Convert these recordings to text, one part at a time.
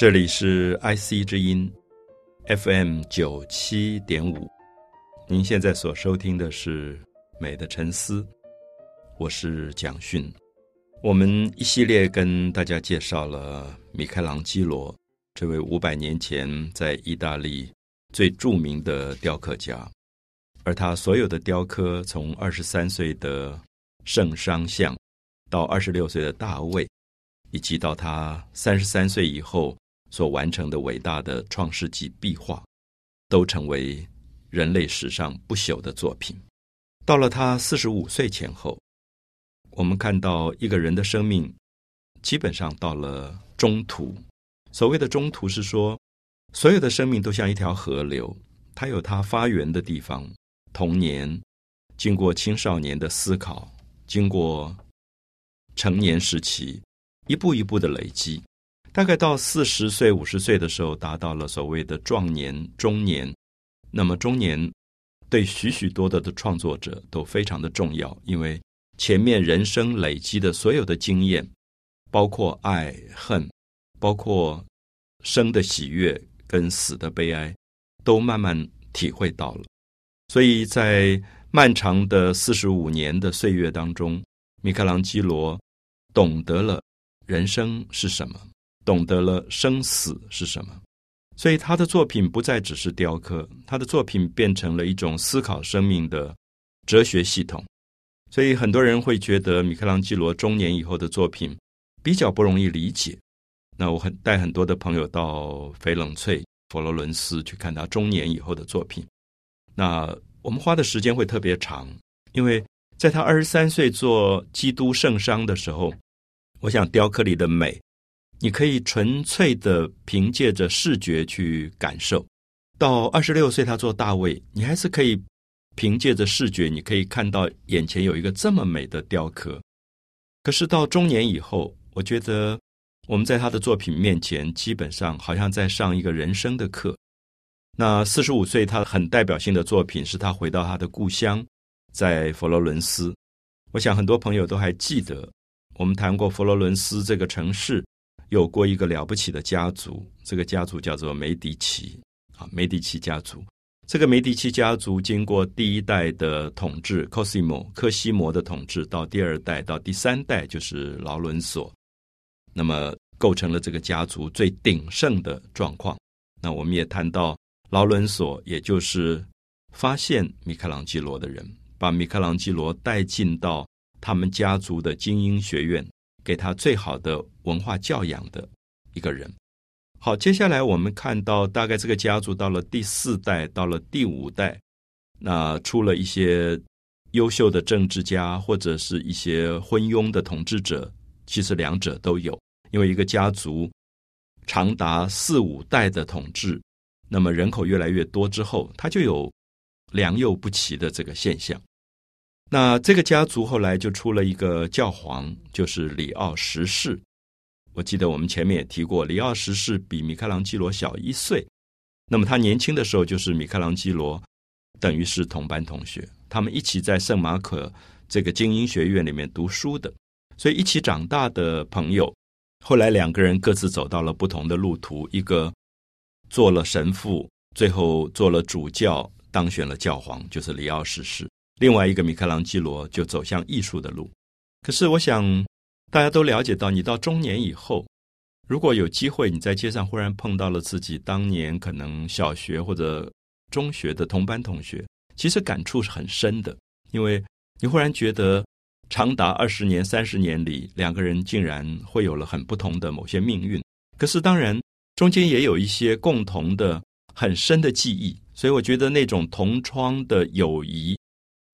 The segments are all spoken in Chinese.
这里是 IC 之音，FM 九七点五。您现在所收听的是《美的沉思》，我是蒋勋。我们一系列跟大家介绍了米开朗基罗这位五百年前在意大利最著名的雕刻家，而他所有的雕刻，从二十三岁的圣商像，到二十六岁的大卫，以及到他三十三岁以后。所完成的伟大的创世纪壁画，都成为人类史上不朽的作品。到了他四十五岁前后，我们看到一个人的生命基本上到了中途。所谓的中途，是说所有的生命都像一条河流，它有它发源的地方。童年经过青少年的思考，经过成年时期，一步一步的累积。大概到四十岁、五十岁的时候，达到了所谓的壮年、中年。那么中年对许许多多的创作者都非常的重要，因为前面人生累积的所有的经验，包括爱恨，包括生的喜悦跟死的悲哀，都慢慢体会到了。所以在漫长的四十五年的岁月当中，米开朗基罗懂得了人生是什么。懂得了生死是什么，所以他的作品不再只是雕刻，他的作品变成了一种思考生命的哲学系统。所以很多人会觉得米开朗基罗中年以后的作品比较不容易理解。那我很带很多的朋友到翡冷翠、佛罗伦斯去看他中年以后的作品。那我们花的时间会特别长，因为在他二十三岁做基督圣商的时候，我想雕刻里的美。你可以纯粹的凭借着视觉去感受，到二十六岁他做大卫，你还是可以凭借着视觉，你可以看到眼前有一个这么美的雕刻。可是到中年以后，我觉得我们在他的作品面前，基本上好像在上一个人生的课。那四十五岁，他很代表性的作品是他回到他的故乡，在佛罗伦斯。我想很多朋友都还记得，我们谈过佛罗伦斯这个城市。有过一个了不起的家族，这个家族叫做梅迪奇啊，梅迪奇家族。这个梅迪奇家族经过第一代的统治，Cosimo 科西摩的统治，到第二代到第三代就是劳伦索，那么构成了这个家族最鼎盛的状况。那我们也谈到劳伦索，也就是发现米开朗基罗的人，把米开朗基罗带进到他们家族的精英学院。给他最好的文化教养的一个人。好，接下来我们看到，大概这个家族到了第四代，到了第五代，那出了一些优秀的政治家，或者是一些昏庸的统治者。其实两者都有，因为一个家族长达四五代的统治，那么人口越来越多之后，他就有良莠不齐的这个现象。那这个家族后来就出了一个教皇，就是里奥十世。我记得我们前面也提过，里奥十世比米开朗基罗小一岁。那么他年轻的时候就是米开朗基罗，等于是同班同学，他们一起在圣马可这个精英学院里面读书的，所以一起长大的朋友。后来两个人各自走到了不同的路途，一个做了神父，最后做了主教，当选了教皇，就是里奥十世。另外一个米开朗基罗就走向艺术的路，可是我想大家都了解到，你到中年以后，如果有机会你在街上忽然碰到了自己当年可能小学或者中学的同班同学，其实感触是很深的，因为你忽然觉得长达二十年、三十年里，两个人竟然会有了很不同的某些命运。可是当然中间也有一些共同的很深的记忆，所以我觉得那种同窗的友谊。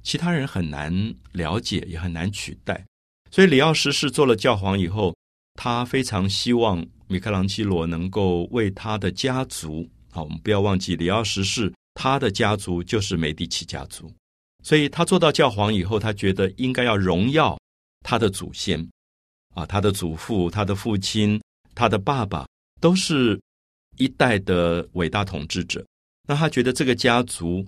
其他人很难了解，也很难取代。所以，里奥十世做了教皇以后，他非常希望米开朗基罗能够为他的家族。好，我们不要忘记，里奥十世他的家族就是美第奇家族。所以他做到教皇以后，他觉得应该要荣耀他的祖先啊，他的祖父、他的父亲、他的爸爸都是一代的伟大统治者。那他觉得这个家族。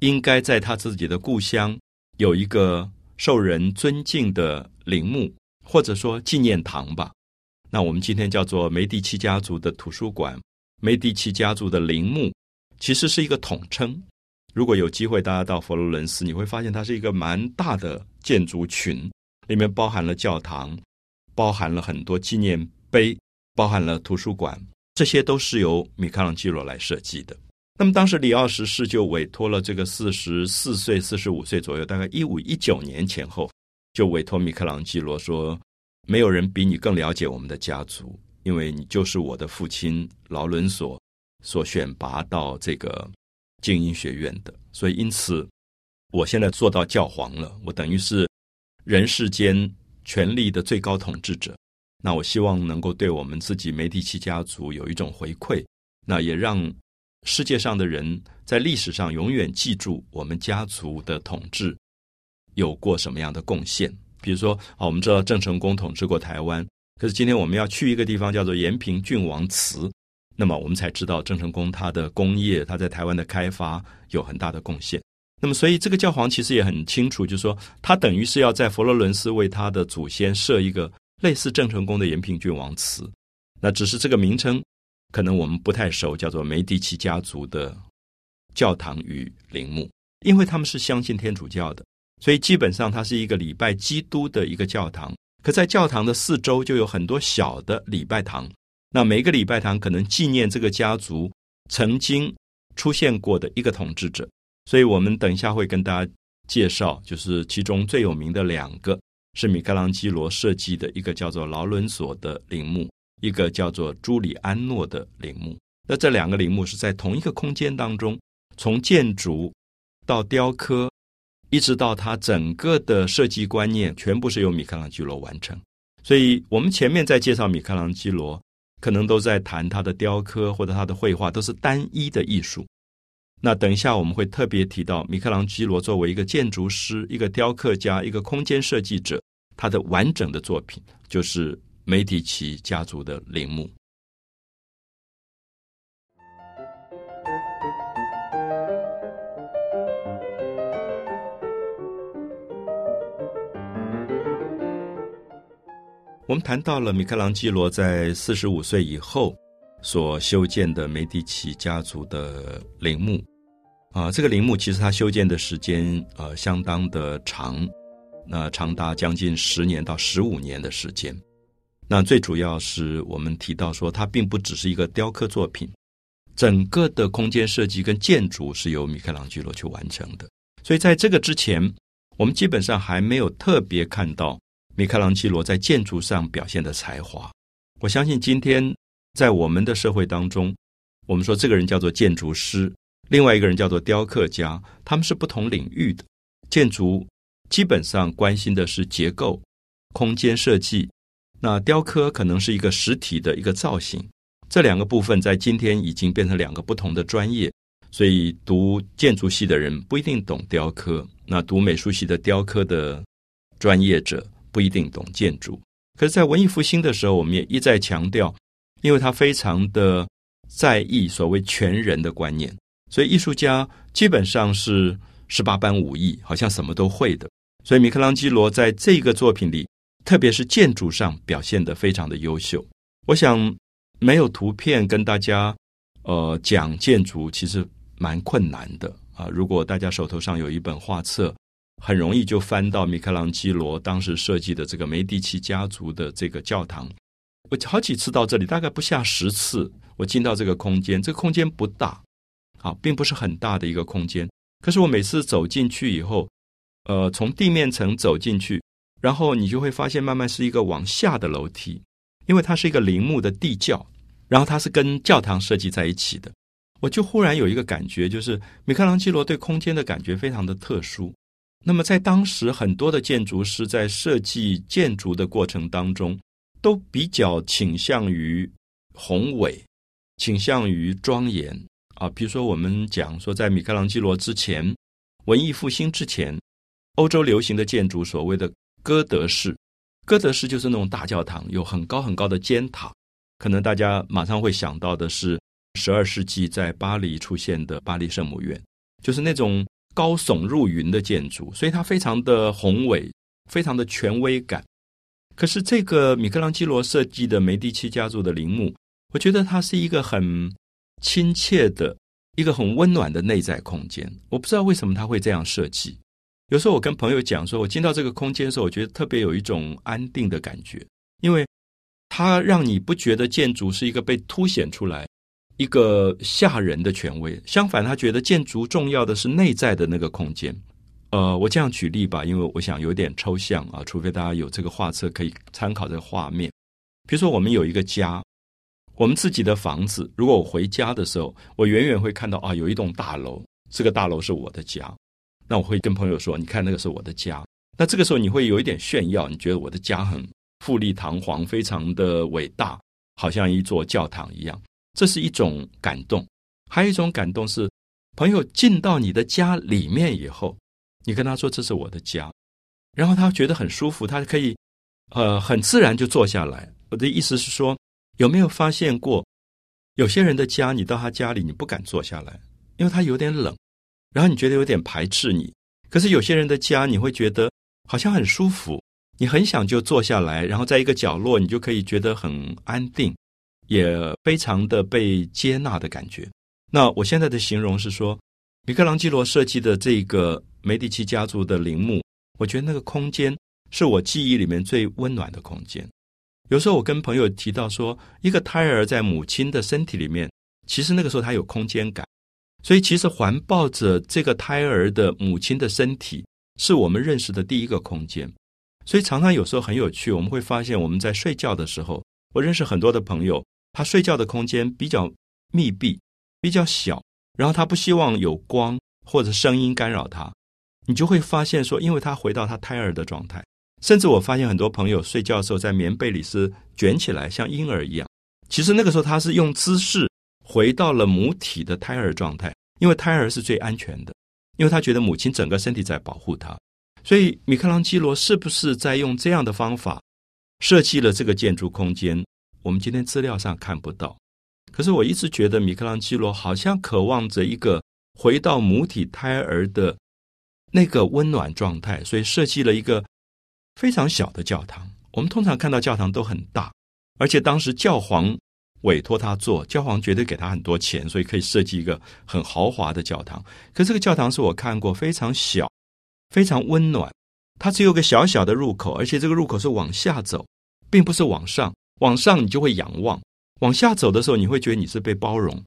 应该在他自己的故乡有一个受人尊敬的陵墓，或者说纪念堂吧。那我们今天叫做梅第奇家族的图书馆，梅第奇家族的陵墓，其实是一个统称。如果有机会，大家到佛罗伦斯，你会发现它是一个蛮大的建筑群，里面包含了教堂，包含了很多纪念碑，包含了图书馆，这些都是由米开朗基罗来设计的。那么当时李奥十世就委托了这个四十四岁、四十五岁左右，大概一五一九年前后，就委托米开朗基罗说。没有人比你更了解我们的家族，因为你就是我的父亲劳伦索所选拔到这个精英学院的，所以因此我现在做到教皇了，我等于是人世间权力的最高统治者。那我希望能够对我们自己梅第奇家族有一种回馈，那也让世界上的人在历史上永远记住我们家族的统治有过什么样的贡献。比如说，啊，我们知道郑成功统治过台湾，可是今天我们要去一个地方叫做延平郡王祠，那么我们才知道郑成功他的工业，他在台湾的开发有很大的贡献。那么，所以这个教皇其实也很清楚，就是说他等于是要在佛罗伦斯为他的祖先设一个类似郑成功的延平郡王祠。那只是这个名称可能我们不太熟，叫做梅迪奇家族的教堂与陵墓，因为他们是相信天主教的。所以基本上，它是一个礼拜基督的一个教堂。可在教堂的四周就有很多小的礼拜堂。那每个礼拜堂可能纪念这个家族曾经出现过的一个统治者。所以我们等一下会跟大家介绍，就是其中最有名的两个是米开朗基罗设计的一个叫做劳伦索的陵墓，一个叫做朱里安诺的陵墓。那这两个陵墓是在同一个空间当中，从建筑到雕刻。一直到他整个的设计观念全部是由米开朗基罗完成，所以我们前面在介绍米开朗基罗，可能都在谈他的雕刻或者他的绘画都是单一的艺术。那等一下我们会特别提到米开朗基罗作为一个建筑师、一个雕刻家、一个空间设计者，他的完整的作品就是梅迪奇家族的陵墓。我们谈到了米开朗基罗在四十五岁以后所修建的梅迪奇家族的陵墓，啊，这个陵墓其实他修建的时间呃相当的长，那长达将近十年到十五年的时间。那最主要是我们提到说，它并不只是一个雕刻作品，整个的空间设计跟建筑是由米开朗基罗去完成的。所以在这个之前，我们基本上还没有特别看到。米开朗基罗在建筑上表现的才华，我相信今天在我们的社会当中，我们说这个人叫做建筑师，另外一个人叫做雕刻家，他们是不同领域的。建筑基本上关心的是结构、空间设计，那雕刻可能是一个实体的一个造型。这两个部分在今天已经变成两个不同的专业，所以读建筑系的人不一定懂雕刻，那读美术系的雕刻的专业者。不一定懂建筑，可是，在文艺复兴的时候，我们也一再强调，因为他非常的在意所谓全人的观念，所以艺术家基本上是十八般武艺，好像什么都会的。所以，米开朗基罗在这个作品里，特别是建筑上表现的非常的优秀。我想，没有图片跟大家呃讲建筑，其实蛮困难的啊。如果大家手头上有一本画册。很容易就翻到米开朗基罗当时设计的这个梅第奇家族的这个教堂。我好几次到这里，大概不下十次，我进到这个空间。这个空间不大，啊，并不是很大的一个空间。可是我每次走进去以后，呃，从地面层走进去，然后你就会发现，慢慢是一个往下的楼梯，因为它是一个陵墓的地窖，然后它是跟教堂设计在一起的。我就忽然有一个感觉，就是米开朗基罗对空间的感觉非常的特殊。那么，在当时，很多的建筑师在设计建筑的过程当中，都比较倾向于宏伟，倾向于庄严啊。比如说，我们讲说，在米开朗基罗之前，文艺复兴之前，欧洲流行的建筑，所谓的哥德式，哥德式就是那种大教堂，有很高很高的尖塔。可能大家马上会想到的是，十二世纪在巴黎出现的巴黎圣母院，就是那种。高耸入云的建筑，所以它非常的宏伟，非常的权威感。可是这个米开朗基罗设计的梅第奇家族的陵墓，我觉得它是一个很亲切的、一个很温暖的内在空间。我不知道为什么他会这样设计。有时候我跟朋友讲说，我进到这个空间的时候，我觉得特别有一种安定的感觉，因为它让你不觉得建筑是一个被凸显出来。一个吓人的权威，相反，他觉得建筑重要的是内在的那个空间。呃，我这样举例吧，因为我想有点抽象啊，除非大家有这个画册可以参考这个画面。比如说，我们有一个家，我们自己的房子。如果我回家的时候，我远远会看到啊，有一栋大楼，这个大楼是我的家。那我会跟朋友说：“你看，那个是我的家。”那这个时候你会有一点炫耀，你觉得我的家很富丽堂皇，非常的伟大，好像一座教堂一样。这是一种感动，还有一种感动是，朋友进到你的家里面以后，你跟他说这是我的家，然后他觉得很舒服，他可以，呃，很自然就坐下来。我的意思是说，有没有发现过，有些人的家，你到他家里你不敢坐下来，因为他有点冷，然后你觉得有点排斥你。可是有些人的家，你会觉得好像很舒服，你很想就坐下来，然后在一个角落，你就可以觉得很安定。也非常的被接纳的感觉。那我现在的形容是说，米开朗基罗设计的这个梅第奇家族的陵墓，我觉得那个空间是我记忆里面最温暖的空间。有时候我跟朋友提到说，一个胎儿在母亲的身体里面，其实那个时候他有空间感，所以其实环抱着这个胎儿的母亲的身体，是我们认识的第一个空间。所以常常有时候很有趣，我们会发现我们在睡觉的时候，我认识很多的朋友。他睡觉的空间比较密闭，比较小，然后他不希望有光或者声音干扰他。你就会发现说，因为他回到他胎儿的状态，甚至我发现很多朋友睡觉的时候在棉被里是卷起来，像婴儿一样。其实那个时候他是用姿势回到了母体的胎儿状态，因为胎儿是最安全的，因为他觉得母亲整个身体在保护他。所以米开朗基罗是不是在用这样的方法设计了这个建筑空间？我们今天资料上看不到，可是我一直觉得米开朗基罗好像渴望着一个回到母体胎儿的那个温暖状态，所以设计了一个非常小的教堂。我们通常看到教堂都很大，而且当时教皇委托他做，教皇绝对给他很多钱，所以可以设计一个很豪华的教堂。可这个教堂是我看过非常小、非常温暖，它只有个小小的入口，而且这个入口是往下走，并不是往上。往上你就会仰望，往下走的时候你会觉得你是被包容，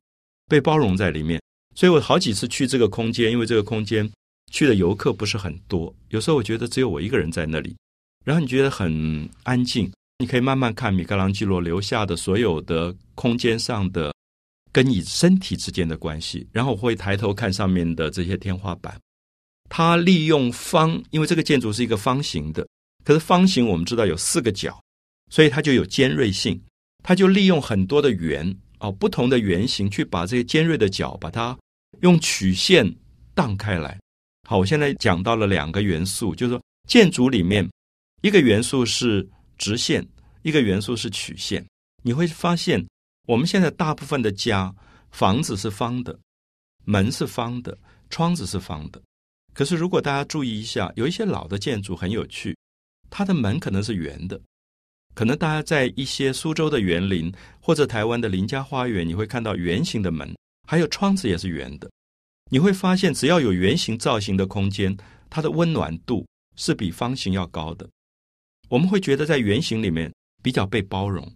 被包容在里面。所以我好几次去这个空间，因为这个空间去的游客不是很多，有时候我觉得只有我一个人在那里，然后你觉得很安静，你可以慢慢看米开朗基罗留下的所有的空间上的跟你身体之间的关系，然后我会抬头看上面的这些天花板，它利用方，因为这个建筑是一个方形的，可是方形我们知道有四个角。所以它就有尖锐性，它就利用很多的圆哦，不同的圆形去把这些尖锐的角，把它用曲线荡开来。好，我现在讲到了两个元素，就是说建筑里面一个元素是直线，一个元素是曲线。你会发现，我们现在大部分的家房子是方的，门是方的，窗子是方的。可是如果大家注意一下，有一些老的建筑很有趣，它的门可能是圆的。可能大家在一些苏州的园林或者台湾的林家花园，你会看到圆形的门，还有窗子也是圆的。你会发现，只要有圆形造型的空间，它的温暖度是比方形要高的。我们会觉得在圆形里面比较被包容，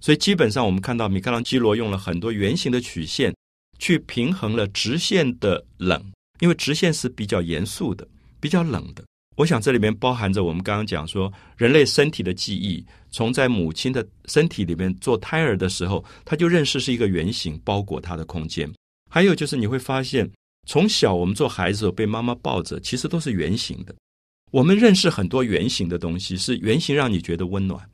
所以基本上我们看到米开朗基罗用了很多圆形的曲线去平衡了直线的冷，因为直线是比较严肃的、比较冷的。我想这里面包含着我们刚刚讲说，人类身体的记忆，从在母亲的身体里面做胎儿的时候，他就认识是一个圆形包裹他的空间。还有就是你会发现，从小我们做孩子被妈妈抱着，其实都是圆形的。我们认识很多圆形的东西，是圆形让你觉得温暖。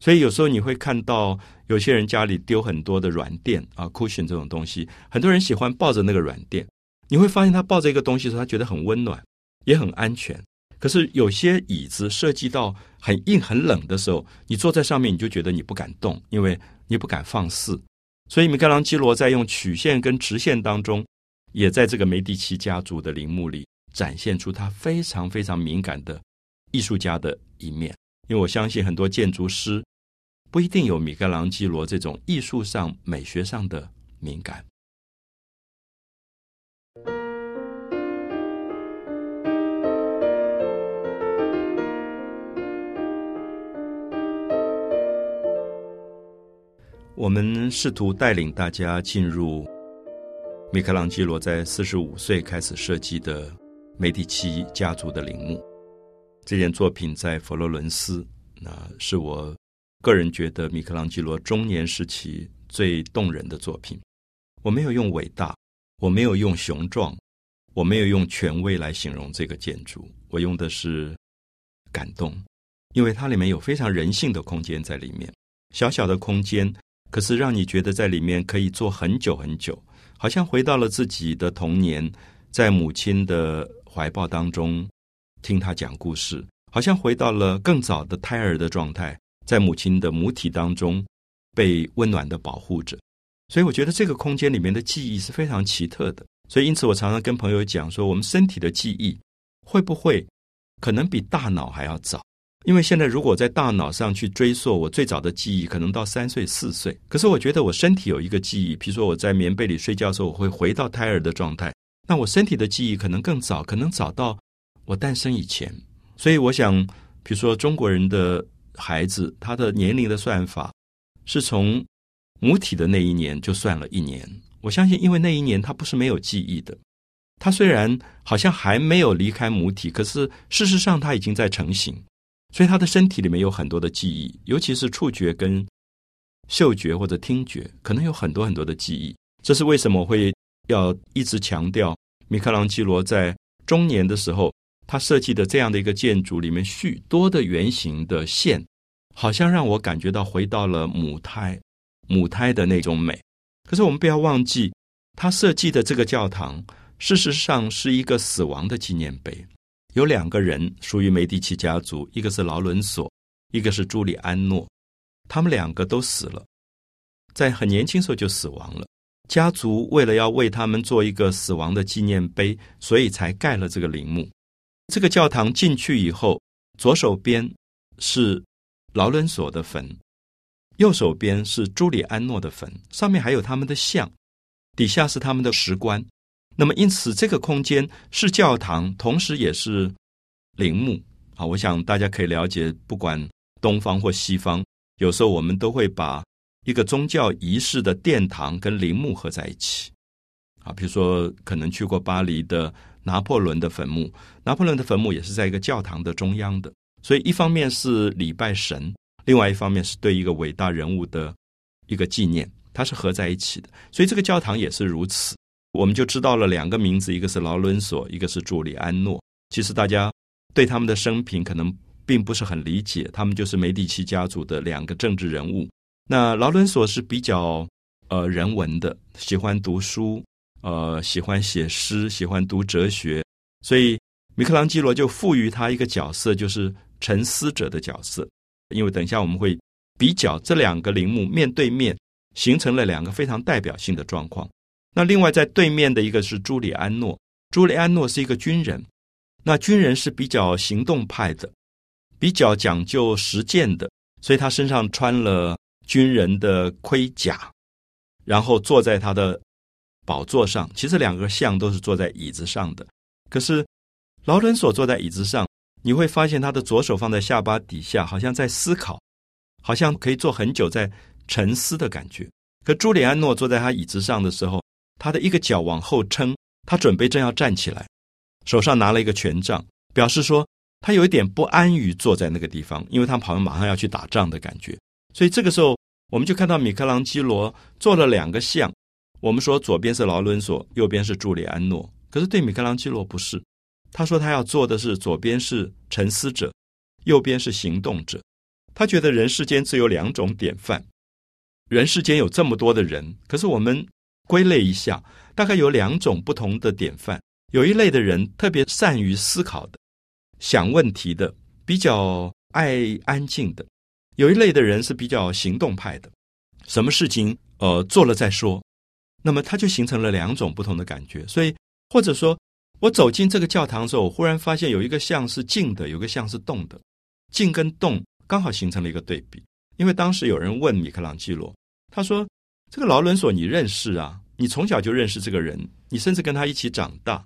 所以有时候你会看到有些人家里丢很多的软垫啊，cushion 这种东西，很多人喜欢抱着那个软垫。你会发现他抱着一个东西的时候，他觉得很温暖，也很安全。可是有些椅子设计到很硬很冷的时候，你坐在上面你就觉得你不敢动，因为你不敢放肆。所以米开朗基罗在用曲线跟直线当中，也在这个梅第奇家族的陵墓里展现出他非常非常敏感的艺术家的一面。因为我相信很多建筑师不一定有米开朗基罗这种艺术上、美学上的敏感。我们试图带领大家进入米开朗基罗在四十五岁开始设计的梅第奇家族的陵墓。这件作品在佛罗伦斯，那是我个人觉得米开朗基罗中年时期最动人的作品。我没有用伟大，我没有用雄壮，我没有用权威来形容这个建筑，我用的是感动，因为它里面有非常人性的空间在里面，小小的空间。可是让你觉得在里面可以坐很久很久，好像回到了自己的童年，在母亲的怀抱当中听他讲故事，好像回到了更早的胎儿的状态，在母亲的母体当中被温暖的保护着。所以我觉得这个空间里面的记忆是非常奇特的。所以因此我常常跟朋友讲说，我们身体的记忆会不会可能比大脑还要早？因为现在，如果在大脑上去追溯我最早的记忆，可能到三岁、四岁。可是我觉得我身体有一个记忆，比如说我在棉被里睡觉的时候，我会回到胎儿的状态。那我身体的记忆可能更早，可能早到我诞生以前。所以我想，比如说中国人的孩子，他的年龄的算法是从母体的那一年就算了一年。我相信，因为那一年他不是没有记忆的，他虽然好像还没有离开母体，可是事实上他已经在成型。所以他的身体里面有很多的记忆，尤其是触觉跟嗅觉或者听觉，可能有很多很多的记忆。这是为什么会要一直强调米开朗基罗在中年的时候，他设计的这样的一个建筑里面许多的圆形的线，好像让我感觉到回到了母胎，母胎的那种美。可是我们不要忘记，他设计的这个教堂，事实上是一个死亡的纪念碑。有两个人属于梅第奇家族，一个是劳伦索，一个是朱利安诺，他们两个都死了，在很年轻时候就死亡了。家族为了要为他们做一个死亡的纪念碑，所以才盖了这个陵墓。这个教堂进去以后，左手边是劳伦索的坟，右手边是朱利安诺的坟，上面还有他们的像，底下是他们的石棺。那么，因此这个空间是教堂，同时也是陵墓啊！我想大家可以了解，不管东方或西方，有时候我们都会把一个宗教仪式的殿堂跟陵墓合在一起啊。比如说，可能去过巴黎的拿破仑的坟墓，拿破仑的坟墓也是在一个教堂的中央的，所以一方面是礼拜神，另外一方面是对一个伟大人物的一个纪念，它是合在一起的。所以这个教堂也是如此。我们就知道了两个名字，一个是劳伦索，一个是朱利安诺。其实大家对他们的生平可能并不是很理解，他们就是梅第奇家族的两个政治人物。那劳伦索是比较呃人文的，喜欢读书，呃喜欢写诗，喜欢读哲学，所以米开朗基罗就赋予他一个角色，就是沉思者的角色。因为等一下我们会比较这两个陵墓面对面，形成了两个非常代表性的状况。那另外在对面的一个是朱利安诺，朱利安诺是一个军人，那军人是比较行动派的，比较讲究实践的，所以他身上穿了军人的盔甲，然后坐在他的宝座上。其实两个像都是坐在椅子上的，可是劳伦索坐在椅子上，你会发现他的左手放在下巴底下，好像在思考，好像可以坐很久在沉思的感觉。可朱利安诺坐在他椅子上的时候，他的一个脚往后撑，他准备正要站起来，手上拿了一个权杖，表示说他有一点不安于坐在那个地方，因为他好像马上要去打仗的感觉。所以这个时候，我们就看到米开朗基罗做了两个像。我们说左边是劳伦索，右边是朱利安诺。可是对米开朗基罗不是，他说他要做的是左边是沉思者，右边是行动者。他觉得人世间只有两种典范，人世间有这么多的人，可是我们。归类一下，大概有两种不同的典范。有一类的人特别善于思考的，想问题的，比较爱安静的；有一类的人是比较行动派的，什么事情呃做了再说。那么他就形成了两种不同的感觉。所以或者说，我走进这个教堂的时候，我忽然发现有一个像是静的，有个像是动的。静跟动刚好形成了一个对比。因为当时有人问米开朗基罗，他说：“这个劳伦索你认识啊？你从小就认识这个人，你甚至跟他一起长大。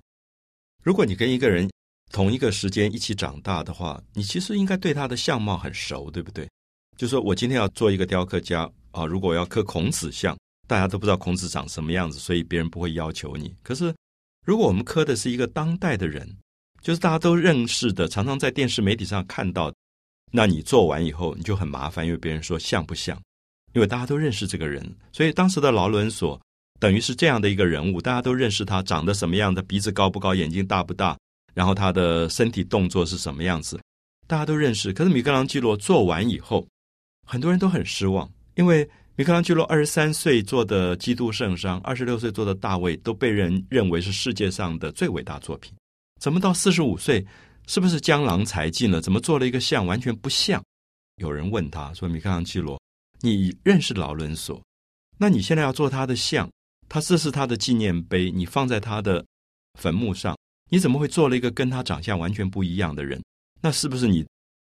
如果你跟一个人同一个时间一起长大的话，你其实应该对他的相貌很熟，对不对？就说我今天要做一个雕刻家啊，如果我要刻孔子像，大家都不知道孔子长什么样子，所以别人不会要求你。可是如果我们刻的是一个当代的人，就是大家都认识的，常常在电视媒体上看到。”那你做完以后你就很麻烦，因为别人说像不像？因为大家都认识这个人，所以当时的劳伦索等于是这样的一个人物，大家都认识他长得什么样的，鼻子高不高，眼睛大不大，然后他的身体动作是什么样子，大家都认识。可是米开朗基罗做完以后，很多人都很失望，因为米开朗基罗二十三岁做的《基督圣殇》，二十六岁做的《大卫》，都被人认为是世界上的最伟大作品，怎么到四十五岁？是不是江郎才尽了？怎么做了一个像完全不像？有人问他说：“米开朗基罗，你认识劳伦索？那你现在要做他的像，他这是他的纪念碑，你放在他的坟墓上，你怎么会做了一个跟他长相完全不一样的人？那是不是你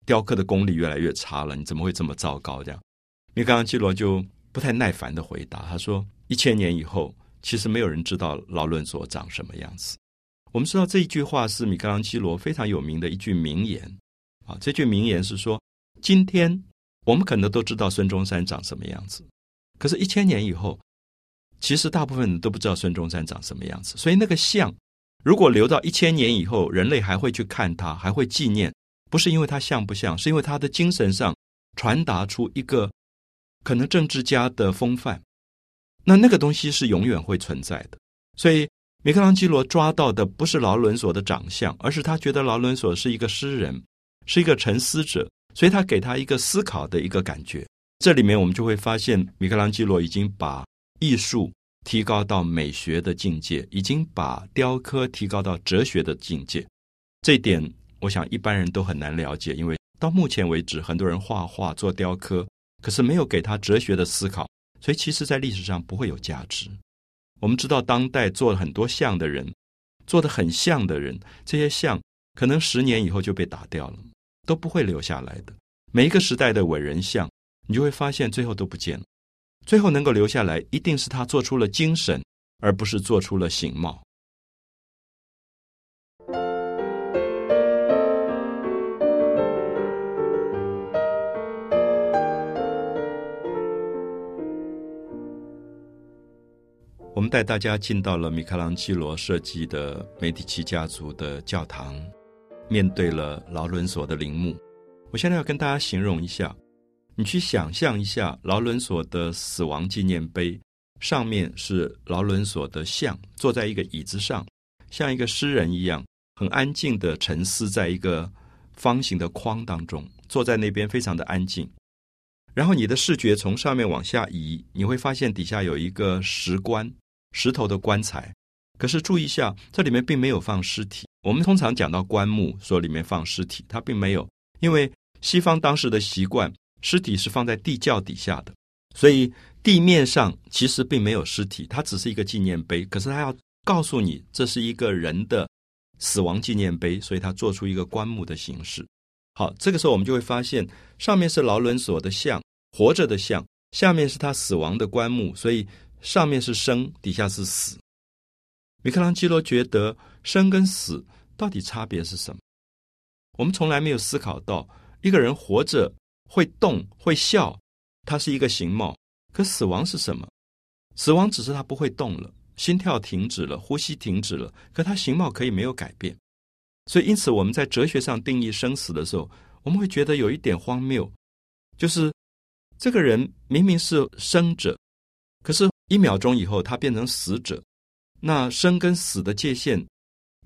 雕刻的功力越来越差了？你怎么会这么糟糕？”这样，米开朗基罗就不太耐烦的回答他说：“一千年以后，其实没有人知道劳伦索长什么样子。”我们知道这一句话是米开朗基罗非常有名的一句名言，啊，这句名言是说：今天我们可能都知道孙中山长什么样子，可是，一千年以后，其实大部分人都不知道孙中山长什么样子。所以，那个像如果留到一千年以后，人类还会去看他，还会纪念，不是因为他像不像，是因为他的精神上传达出一个可能政治家的风范，那那个东西是永远会存在的。所以。米开朗基罗抓到的不是劳伦索的长相，而是他觉得劳伦索是一个诗人，是一个沉思者，所以他给他一个思考的一个感觉。这里面我们就会发现，米开朗基罗已经把艺术提高到美学的境界，已经把雕刻提高到哲学的境界。这点，我想一般人都很难了解，因为到目前为止，很多人画画做雕刻，可是没有给他哲学的思考，所以其实在历史上不会有价值。我们知道，当代做了很多像的人，做的很像的人，这些像可能十年以后就被打掉了，都不会留下来的。每一个时代的伟人像，你就会发现最后都不见了。最后能够留下来，一定是他做出了精神，而不是做出了形貌。我们带大家进到了米开朗基罗设计的梅迪奇家族的教堂，面对了劳伦索的陵墓。我现在要跟大家形容一下，你去想象一下劳伦索的死亡纪念碑，上面是劳伦索的像，坐在一个椅子上，像一个诗人一样，很安静的沉思在一个方形的框当中，坐在那边非常的安静。然后你的视觉从上面往下移，你会发现底下有一个石棺。石头的棺材，可是注意一下，这里面并没有放尸体。我们通常讲到棺木，说里面放尸体，它并没有，因为西方当时的习惯，尸体是放在地窖底下的，所以地面上其实并没有尸体，它只是一个纪念碑。可是它要告诉你，这是一个人的死亡纪念碑，所以它做出一个棺木的形式。好，这个时候我们就会发现，上面是劳伦索的像，活着的像，下面是他死亡的棺木，所以。上面是生，底下是死。米开朗基罗觉得生跟死到底差别是什么？我们从来没有思考到，一个人活着会动会笑，他是一个形貌；可死亡是什么？死亡只是他不会动了，心跳停止了，呼吸停止了，可他形貌可以没有改变。所以，因此我们在哲学上定义生死的时候，我们会觉得有一点荒谬，就是这个人明明是生者，可是。一秒钟以后，他变成死者。那生跟死的界限，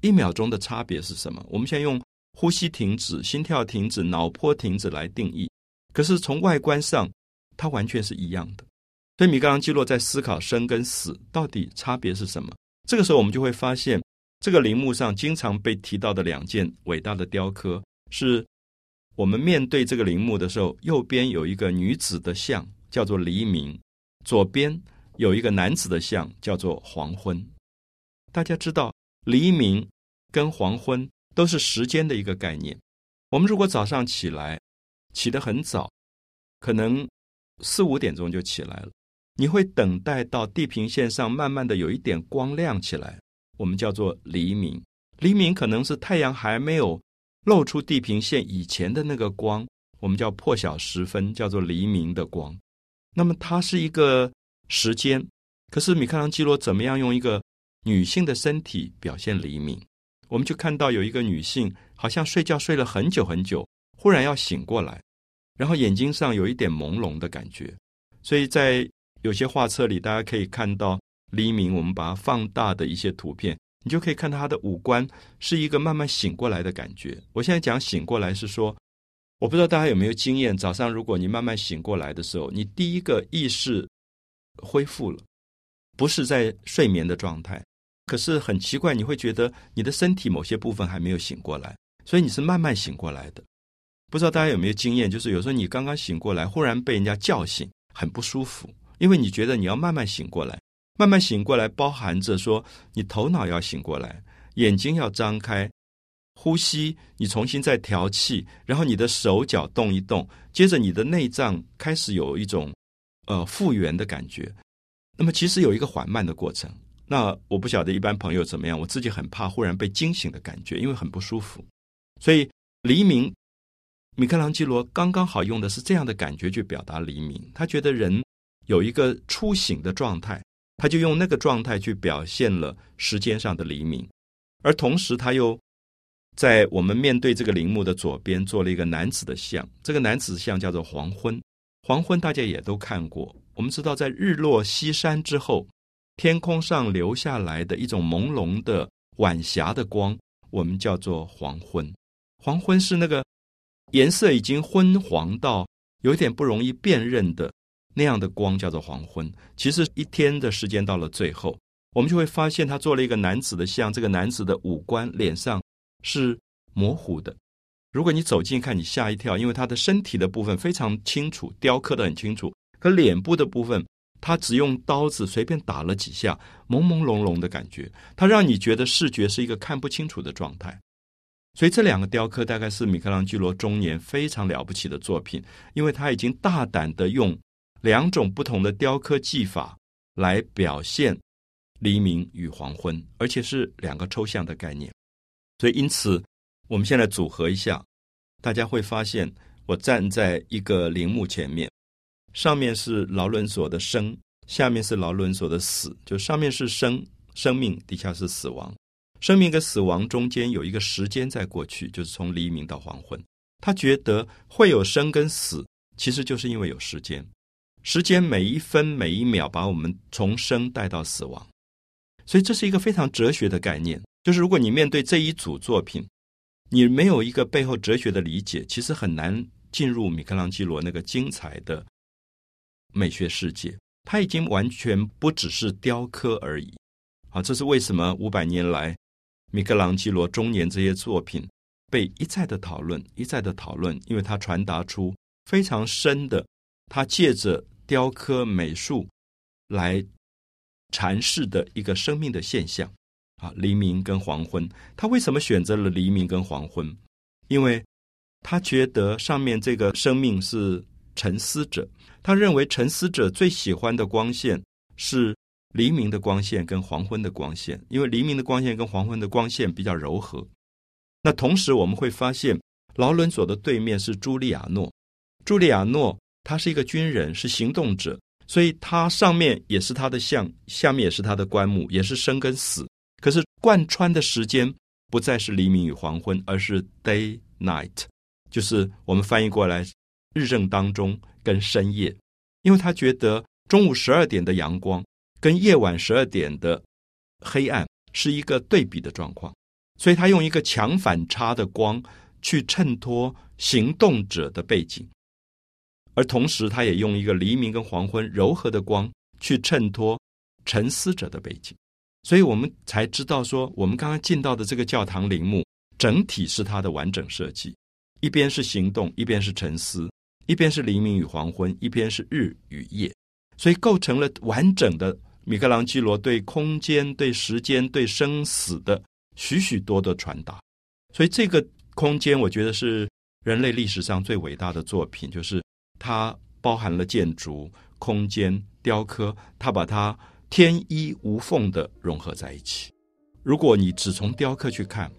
一秒钟的差别是什么？我们现在用呼吸停止、心跳停止、脑波停止来定义。可是从外观上，它完全是一样的。所以米开朗基罗在思考生跟死到底差别是什么。这个时候，我们就会发现，这个陵墓上经常被提到的两件伟大的雕刻，是我们面对这个陵墓的时候，右边有一个女子的像，叫做黎明；左边。有一个男子的像叫做黄昏，大家知道黎明跟黄昏都是时间的一个概念。我们如果早上起来，起得很早，可能四五点钟就起来了。你会等待到地平线上慢慢的有一点光亮起来，我们叫做黎明。黎明可能是太阳还没有露出地平线以前的那个光，我们叫破晓时分，叫做黎明的光。那么它是一个时间，可是米开朗基罗怎么样用一个女性的身体表现黎明？我们就看到有一个女性，好像睡觉睡了很久很久，忽然要醒过来，然后眼睛上有一点朦胧的感觉，所以在。有些画册里，大家可以看到黎明，我们把它放大的一些图片，你就可以看到他的五官是一个慢慢醒过来的感觉。我现在讲醒过来是说，我不知道大家有没有经验，早上如果你慢慢醒过来的时候，你第一个意识恢复了，不是在睡眠的状态，可是很奇怪，你会觉得你的身体某些部分还没有醒过来，所以你是慢慢醒过来的。不知道大家有没有经验，就是有时候你刚刚醒过来，忽然被人家叫醒，很不舒服。因为你觉得你要慢慢醒过来，慢慢醒过来，包含着说你头脑要醒过来，眼睛要张开，呼吸你重新再调气，然后你的手脚动一动，接着你的内脏开始有一种呃复原的感觉。那么其实有一个缓慢的过程。那我不晓得一般朋友怎么样，我自己很怕忽然被惊醒的感觉，因为很不舒服。所以黎明，米开朗基罗刚刚好用的是这样的感觉去表达黎明，他觉得人。有一个初醒的状态，他就用那个状态去表现了时间上的黎明，而同时他又在我们面对这个陵墓的左边做了一个男子的像，这个男子像叫做黄昏。黄昏大家也都看过，我们知道在日落西山之后，天空上留下来的一种朦胧的晚霞的光，我们叫做黄昏。黄昏是那个颜色已经昏黄到有点不容易辨认的。那样的光叫做黄昏。其实一天的时间到了最后，我们就会发现他做了一个男子的像。这个男子的五官脸上是模糊的。如果你走近看，你吓一跳，因为他的身体的部分非常清楚，雕刻的很清楚。可脸部的部分，他只用刀子随便打了几下，朦朦胧胧的感觉，他让你觉得视觉是一个看不清楚的状态。所以这两个雕刻大概是米开朗基罗中年非常了不起的作品，因为他已经大胆的用。两种不同的雕刻技法来表现黎明与黄昏，而且是两个抽象的概念。所以，因此，我们现在组合一下，大家会发现，我站在一个陵墓前面，上面是劳伦索的生，下面是劳伦索的死。就上面是生生命，底下是死亡。生命跟死亡中间有一个时间在过去，就是从黎明到黄昏。他觉得会有生跟死，其实就是因为有时间。时间每一分每一秒把我们从生带到死亡，所以这是一个非常哲学的概念。就是如果你面对这一组作品，你没有一个背后哲学的理解，其实很难进入米开朗基罗那个精彩的美学世界。他已经完全不只是雕刻而已。好，这是为什么五百年来米开朗基罗中年这些作品被一再的讨论，一再的讨论，因为他传达出非常深的，他借着。雕刻美术来阐释的一个生命的现象啊，黎明跟黄昏。他为什么选择了黎明跟黄昏？因为他觉得上面这个生命是沉思者，他认为沉思者最喜欢的光线是黎明的光线跟黄昏的光线，因为黎明的光线跟黄昏的光线比较柔和。那同时我们会发现，劳伦佐的对面是朱利亚诺，朱利亚诺。他是一个军人，是行动者，所以他上面也是他的像，下面也是他的棺木，也是生跟死。可是贯穿的时间不再是黎明与黄昏，而是 day night，就是我们翻译过来日正当中跟深夜。因为他觉得中午十二点的阳光跟夜晚十二点的黑暗是一个对比的状况，所以他用一个强反差的光去衬托行动者的背景。而同时，他也用一个黎明跟黄昏柔和的光去衬托沉思者的背景，所以我们才知道说，我们刚刚进到的这个教堂陵墓整体是它的完整设计，一边是行动，一边是沉思，一边是黎明与黄昏，一边是日与夜，所以构成了完整的米开朗基罗对空间、对时间、对生死的许许多多传达。所以这个空间，我觉得是。人类历史上最伟大的作品，就是它包含了建筑、空间、雕刻，它把它天衣无缝的融合在一起。如果你只从雕刻去看，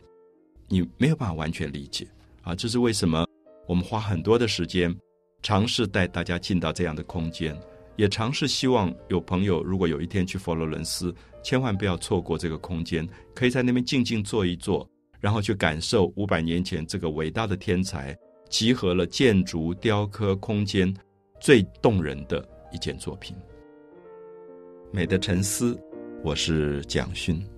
你没有办法完全理解啊！这是为什么我们花很多的时间，尝试带大家进到这样的空间，也尝试希望有朋友如果有一天去佛罗伦斯，千万不要错过这个空间，可以在那边静静坐一坐。然后去感受五百年前这个伟大的天才集合了建筑、雕刻、空间最动人的一件作品。美的沉思，我是蒋勋。